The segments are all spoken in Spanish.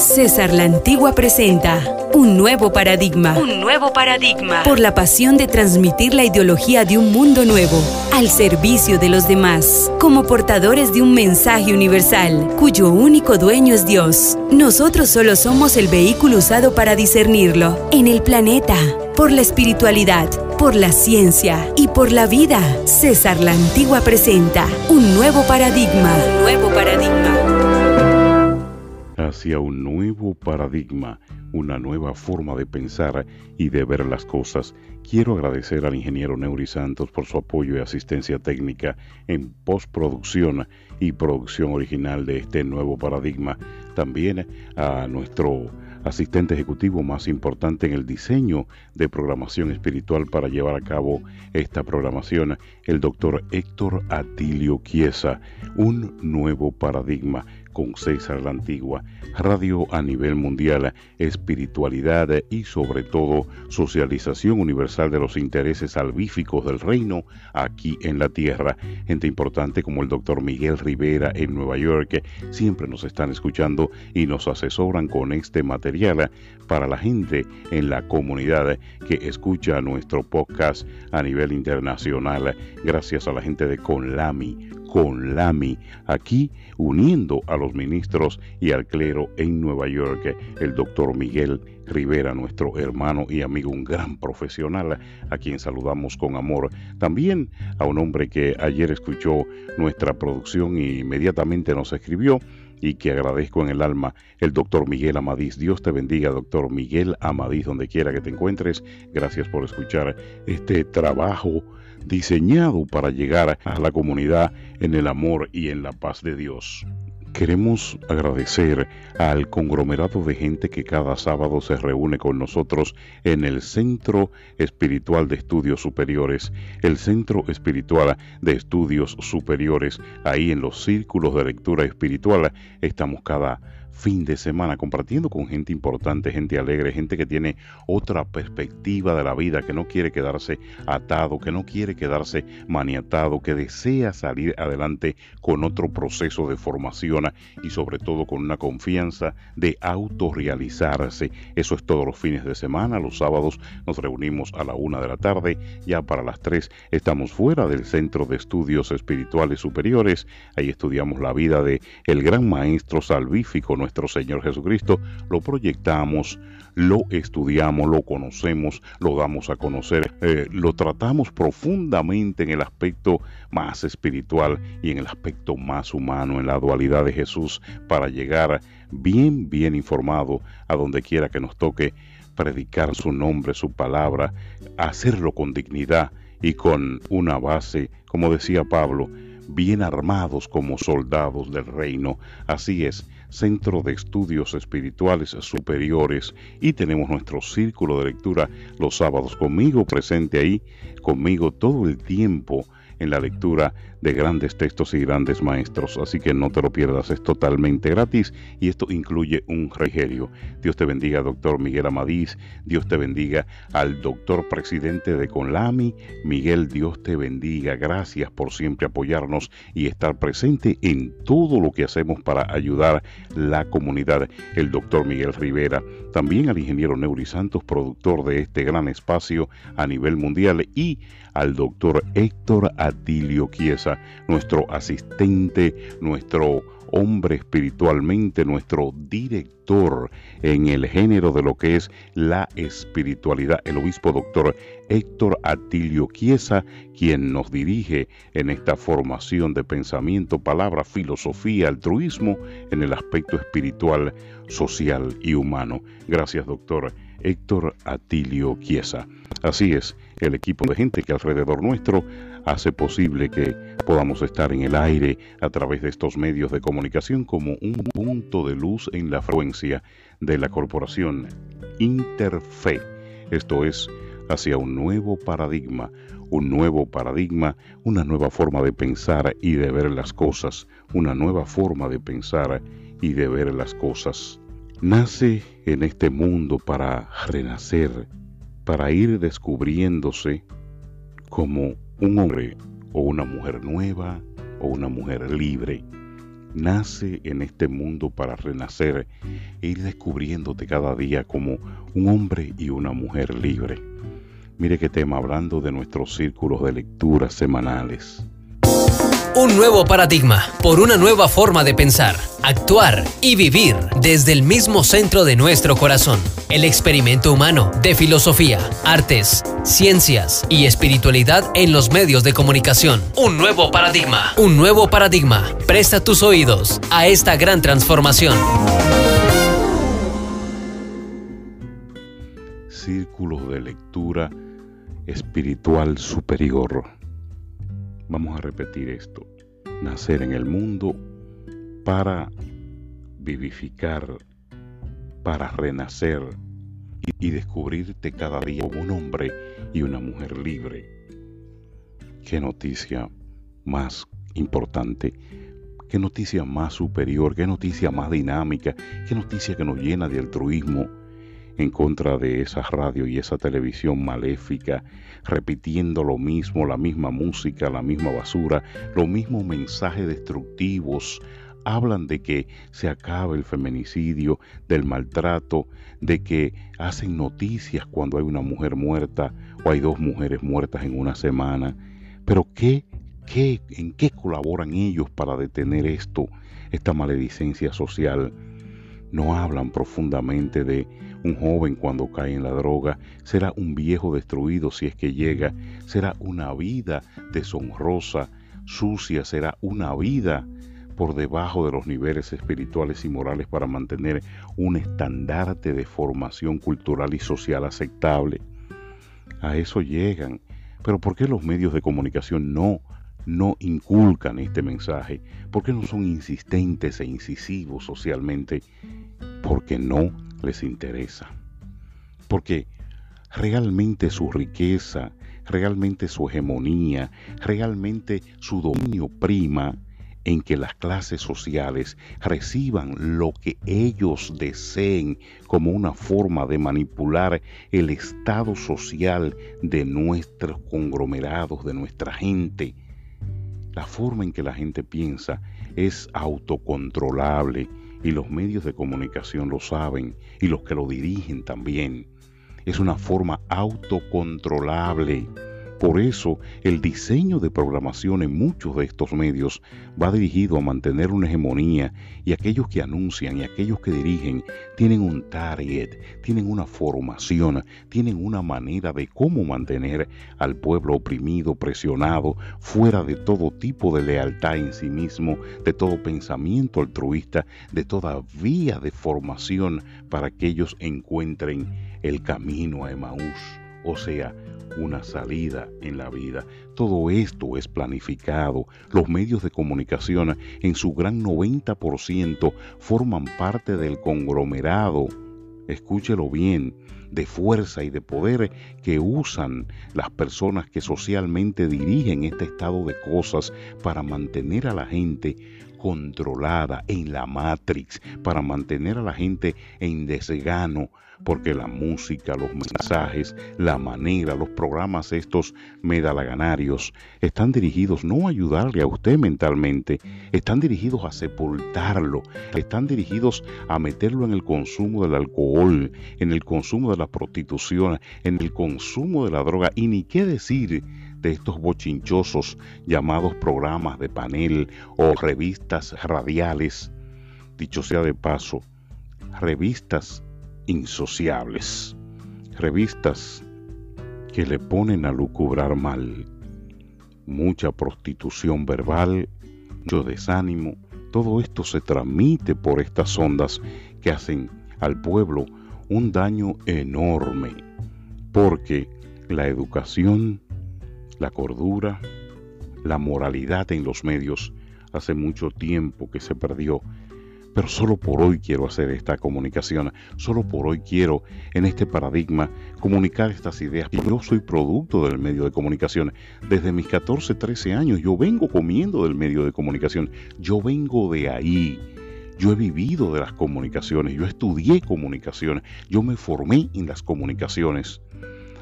César la Antigua presenta un nuevo paradigma. Un nuevo paradigma. Por la pasión de transmitir la ideología de un mundo nuevo al servicio de los demás, como portadores de un mensaje universal cuyo único dueño es Dios. Nosotros solo somos el vehículo usado para discernirlo en el planeta, por la espiritualidad, por la ciencia y por la vida. César la Antigua presenta un nuevo paradigma. Un nuevo paradigma hacia un nuevo paradigma, una nueva forma de pensar y de ver las cosas. Quiero agradecer al ingeniero Neuri Santos por su apoyo y asistencia técnica en postproducción y producción original de este nuevo paradigma. También a nuestro asistente ejecutivo más importante en el diseño de programación espiritual para llevar a cabo esta programación, el doctor Héctor Atilio Chiesa, un nuevo paradigma con César la Antigua, radio a nivel mundial, espiritualidad y sobre todo socialización universal de los intereses salvíficos del reino aquí en la tierra. Gente importante como el doctor Miguel Rivera en Nueva York siempre nos están escuchando y nos asesoran con este material para la gente en la comunidad que escucha nuestro podcast a nivel internacional. Gracias a la gente de Conlami con Lami, aquí uniendo a los ministros y al clero en Nueva York, el doctor Miguel Rivera, nuestro hermano y amigo, un gran profesional, a quien saludamos con amor. También a un hombre que ayer escuchó nuestra producción e inmediatamente nos escribió y que agradezco en el alma, el doctor Miguel Amadís. Dios te bendiga, doctor Miguel Amadís, donde quiera que te encuentres. Gracias por escuchar este trabajo diseñado para llegar a la comunidad en el amor y en la paz de Dios. Queremos agradecer al conglomerado de gente que cada sábado se reúne con nosotros en el Centro Espiritual de Estudios Superiores, el Centro Espiritual de Estudios Superiores, ahí en los círculos de lectura espiritual. Estamos cada fin de semana compartiendo con gente importante, gente alegre, gente que tiene otra perspectiva de la vida, que no quiere quedarse atado, que no quiere quedarse maniatado, que desea salir adelante con otro proceso de formación y sobre todo con una confianza de autorrealizarse. Eso es todos los fines de semana, los sábados nos reunimos a la una de la tarde, ya para las tres estamos fuera del Centro de Estudios Espirituales Superiores, ahí estudiamos la vida de el gran maestro salvífico, Señor Jesucristo, lo proyectamos, lo estudiamos, lo conocemos, lo damos a conocer, eh, lo tratamos profundamente en el aspecto más espiritual y en el aspecto más humano, en la dualidad de Jesús, para llegar bien, bien informado a donde quiera que nos toque predicar su nombre, su palabra, hacerlo con dignidad y con una base, como decía Pablo, bien armados como soldados del reino. Así es, Centro de Estudios Espirituales Superiores y tenemos nuestro círculo de lectura los sábados conmigo presente ahí, conmigo todo el tiempo en la lectura de grandes textos y grandes maestros. Así que no te lo pierdas, es totalmente gratis y esto incluye un regerio. Dios te bendiga, doctor Miguel Amadís. Dios te bendiga al doctor presidente de Conlami. Miguel, Dios te bendiga. Gracias por siempre apoyarnos y estar presente en todo lo que hacemos para ayudar la comunidad. El doctor Miguel Rivera, también al ingeniero Neuri Santos, productor de este gran espacio a nivel mundial y al doctor Héctor Atilio Chiesa, nuestro asistente, nuestro hombre espiritualmente, nuestro director en el género de lo que es la espiritualidad, el obispo doctor Héctor Atilio Chiesa, quien nos dirige en esta formación de pensamiento, palabra, filosofía, altruismo en el aspecto espiritual, social y humano. Gracias, doctor Héctor Atilio Chiesa. Así es, el equipo de gente que alrededor nuestro hace posible que podamos estar en el aire a través de estos medios de comunicación como un punto de luz en la frecuencia de la corporación Interfe. Esto es hacia un nuevo paradigma, un nuevo paradigma, una nueva forma de pensar y de ver las cosas, una nueva forma de pensar y de ver las cosas. Nace en este mundo para renacer, para ir descubriéndose como un hombre o una mujer nueva o una mujer libre. nace en este mundo para renacer e ir descubriéndote cada día como un hombre y una mujer libre. Mire qué tema hablando de nuestros círculos de lectura semanales. Un nuevo paradigma por una nueva forma de pensar, actuar y vivir desde el mismo centro de nuestro corazón. El experimento humano de filosofía, artes, ciencias y espiritualidad en los medios de comunicación. Un nuevo paradigma. Un nuevo paradigma. Presta tus oídos a esta gran transformación. Círculos de lectura espiritual superior Vamos a repetir esto. Nacer en el mundo para vivificar, para renacer y, descubrirte cada día como un hombre y una mujer libre. Qué noticia más importante, qué noticia más superior, qué noticia más dinámica, qué noticia que nos llena de altruismo en contra de esa radio y esa televisión maléfica, repitiendo lo mismo, la misma música, la misma basura, los mismos mensajes destructivos. Hablan de que se acabe el feminicidio, del maltrato, de que hacen noticias cuando hay una mujer muerta o hay dos mujeres muertas en una semana. Pero ¿qué, qué, en qué colaboran ellos para detener esto, esta maledicencia social? No hablan profundamente de un joven cuando cae en la droga, será un viejo destruido si es que llega, será una vida deshonrosa, sucia, será una vida por debajo de los niveles espirituales y morales para mantener un estandarte de formación cultural y social aceptable. A eso llegan. Pero ¿por qué los medios de comunicación no no inculcan este mensaje? ¿Por qué no son insistentes e incisivos socialmente? Porque no les interesa. Porque realmente su riqueza, realmente su hegemonía, realmente su dominio prima en que las clases sociales reciban lo que ellos deseen como una forma de manipular el estado social de nuestros conglomerados, de nuestra gente. La forma en que la gente piensa es autocontrolable y los medios de comunicación lo saben y los que lo dirigen también. Es una forma autocontrolable por eso, el diseño de programación en muchos de estos medios va dirigido a mantener una hegemonía y aquellos que anuncian y aquellos que dirigen tienen un target, tienen una formación, tienen una manera de cómo mantener al pueblo oprimido, presionado, fuera de todo tipo de lealtad en sí mismo, de todo pensamiento altruista, de toda vía de formación para que ellos encuentren el camino a Emaús o sea, una salida en la vida. Todo esto es planificado. Los medios de comunicación en su gran 90% forman parte del conglomerado, escúchelo bien, de fuerza y de poder que usan las personas que socialmente dirigen este estado de cosas para mantener a la gente controlada en la Matrix, para mantener a la gente en desgano, porque la música, los mensajes, la manera, los programas estos medalaganarios están dirigidos no a ayudarle a usted mentalmente, están dirigidos a sepultarlo, están dirigidos a meterlo en el consumo del alcohol, en el consumo de la prostitución, en el consumo de la droga y ni qué decir de estos bochinchosos llamados programas de panel o revistas radiales, dicho sea de paso, revistas insociables, revistas que le ponen a lucubrar mal, mucha prostitución verbal, mucho desánimo, todo esto se transmite por estas ondas que hacen al pueblo un daño enorme, porque la educación, la cordura, la moralidad en los medios hace mucho tiempo que se perdió pero solo por hoy quiero hacer esta comunicación, solo por hoy quiero en este paradigma comunicar estas ideas. Yo soy producto del medio de comunicación. Desde mis 14, 13 años yo vengo comiendo del medio de comunicación. Yo vengo de ahí. Yo he vivido de las comunicaciones, yo estudié comunicación, yo me formé en las comunicaciones.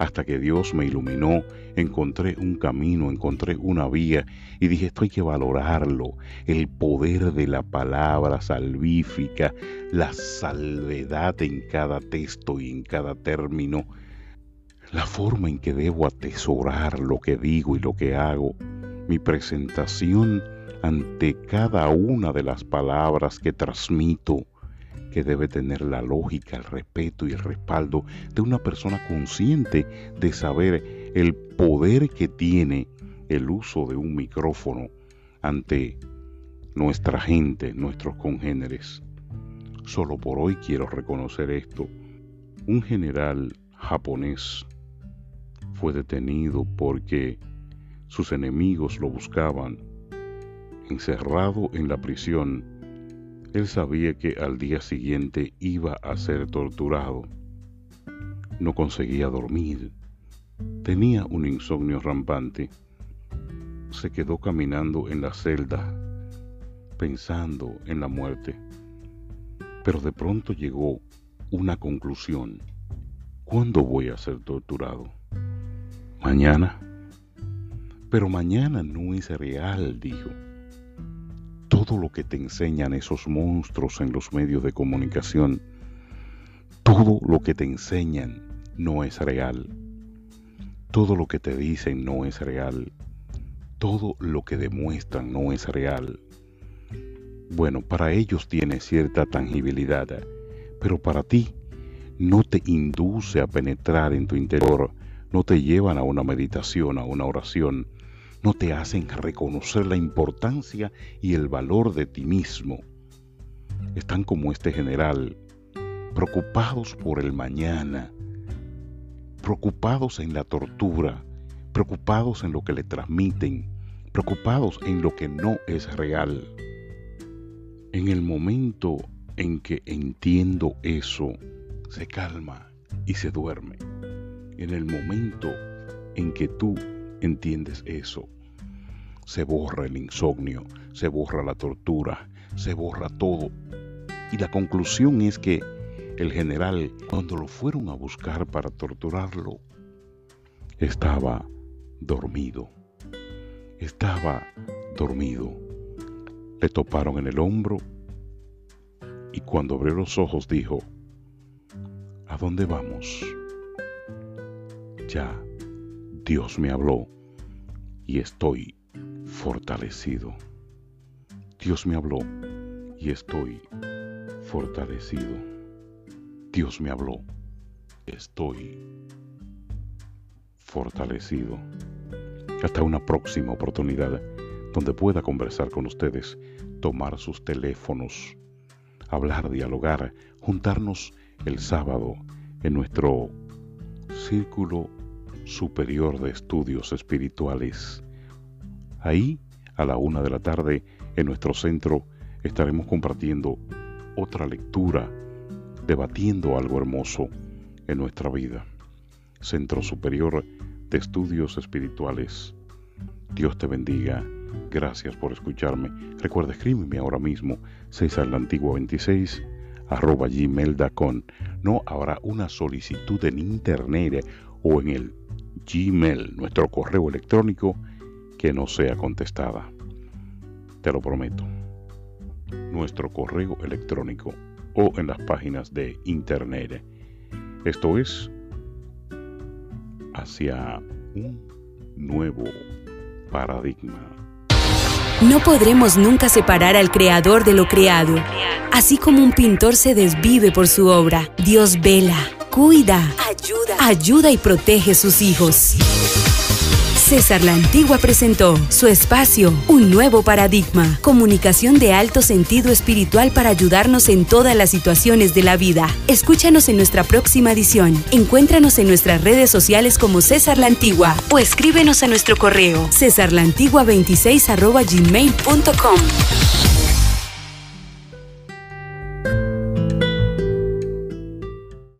Hasta que Dios me iluminó, encontré un camino, encontré una vía y dije, esto hay que valorarlo, el poder de la palabra salvífica, la salvedad en cada texto y en cada término, la forma en que debo atesorar lo que digo y lo que hago, mi presentación ante cada una de las palabras que transmito, que debe tener la lógica, el respeto y el respaldo de una persona consciente de saber el poder que tiene el uso de un micrófono ante nuestra gente, nuestros congéneres. Solo por hoy quiero reconocer esto. Un general japonés fue detenido porque sus enemigos lo buscaban. Encerrado en la prisión, él sabía que al día siguiente iba a ser torturado. No conseguía dormir. Tenía un insomnio rampante. Se quedó caminando en la celda, pensando en la muerte. Pero de pronto llegó una conclusión. ¿Cuándo voy a ser torturado? Mañana. Pero mañana no es real, dijo todo lo que te enseñan esos monstruos en los medios de comunicación, todo lo que te enseñan no es real. Todo lo que te dicen no es real. Todo lo que demuestran no es real. Bueno, para ellos tiene cierta tangibilidad, pero para ti no te induce a penetrar en tu interior, no te llevan a una meditación, a una oración, no te hacen reconocer la importancia y el valor de ti mismo. Están como este general, preocupados por el mañana, preocupados en la tortura, preocupados en lo que le transmiten, preocupados en lo que no es real. En el momento en que entiendo eso, se calma y se duerme. En el momento en que tú entiendes eso, se borra el insomnio, se borra la tortura, se borra todo. Y la conclusión es que el general, cuando lo fueron a buscar para torturarlo, estaba dormido. Estaba dormido. Le toparon en el hombro y cuando abrió los ojos dijo, ¿A dónde vamos? Ya Dios me habló y estoy fortalecido. Dios me habló y estoy fortalecido. Dios me habló, estoy fortalecido. Hasta una próxima oportunidad donde pueda conversar con ustedes, tomar sus teléfonos, hablar, dialogar, juntarnos el sábado en nuestro círculo superior de estudios espirituales. Ahí, a la una de la tarde, en nuestro centro, estaremos compartiendo otra lectura, debatiendo algo hermoso en nuestra vida. Centro Superior de Estudios Espirituales. Dios te bendiga. Gracias por escucharme. Recuerda, escríbeme ahora mismo, César la Antigua 26 arroba gmail.com. No habrá una solicitud en internet o en el Gmail, nuestro correo electrónico, que no sea contestada. Te lo prometo. Nuestro correo electrónico o en las páginas de internet. Esto es hacia un nuevo paradigma. No podremos nunca separar al creador de lo creado. Así como un pintor se desvive por su obra, Dios vela, cuida, ayuda, ayuda y protege sus hijos. César la Antigua presentó su espacio, un nuevo paradigma, comunicación de alto sentido espiritual para ayudarnos en todas las situaciones de la vida. Escúchanos en nuestra próxima edición. Encuéntranos en nuestras redes sociales como César la Antigua o escríbenos a nuestro correo cesarlantigua26 gmail.com.